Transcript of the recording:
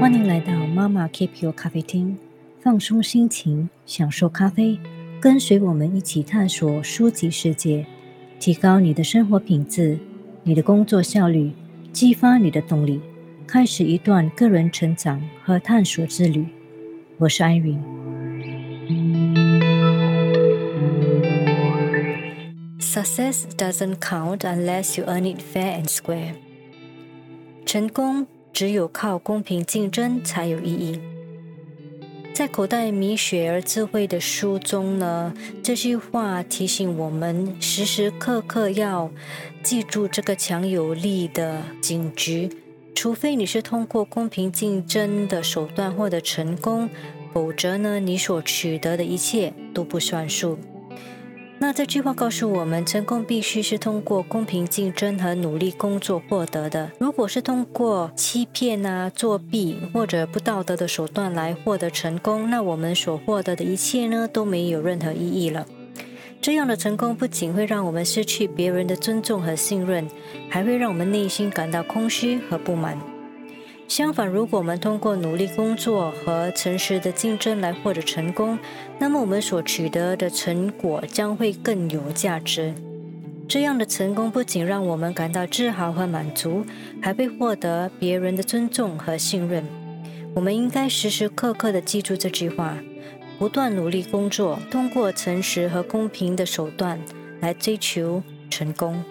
欢迎来到妈妈 Keep Your 咖啡厅，放松心情，享受咖啡，跟随我们一起探索书籍世界，提高你的生活品质，你的工作效率，激发你的动力，开始一段个人成长和探索之旅。我是安云。Success doesn't count unless you earn it fair and square。成功。只有靠公平竞争才有意义。在口袋米雪儿智慧的书中呢，这句话提醒我们时时刻刻要记住这个强有力的警局。除非你是通过公平竞争的手段获得成功，否则呢，你所取得的一切都不算数。那这句话告诉我们，成功必须是通过公平竞争和努力工作获得的。如果是通过欺骗啊、作弊或者不道德的手段来获得成功，那我们所获得的一切呢，都没有任何意义了。这样的成功不仅会让我们失去别人的尊重和信任，还会让我们内心感到空虚和不满。相反，如果我们通过努力工作和诚实的竞争来获得成功，那么我们所取得的成果将会更有价值。这样的成功不仅让我们感到自豪和满足，还会获得别人的尊重和信任。我们应该时时刻刻地记住这句话，不断努力工作，通过诚实和公平的手段来追求成功。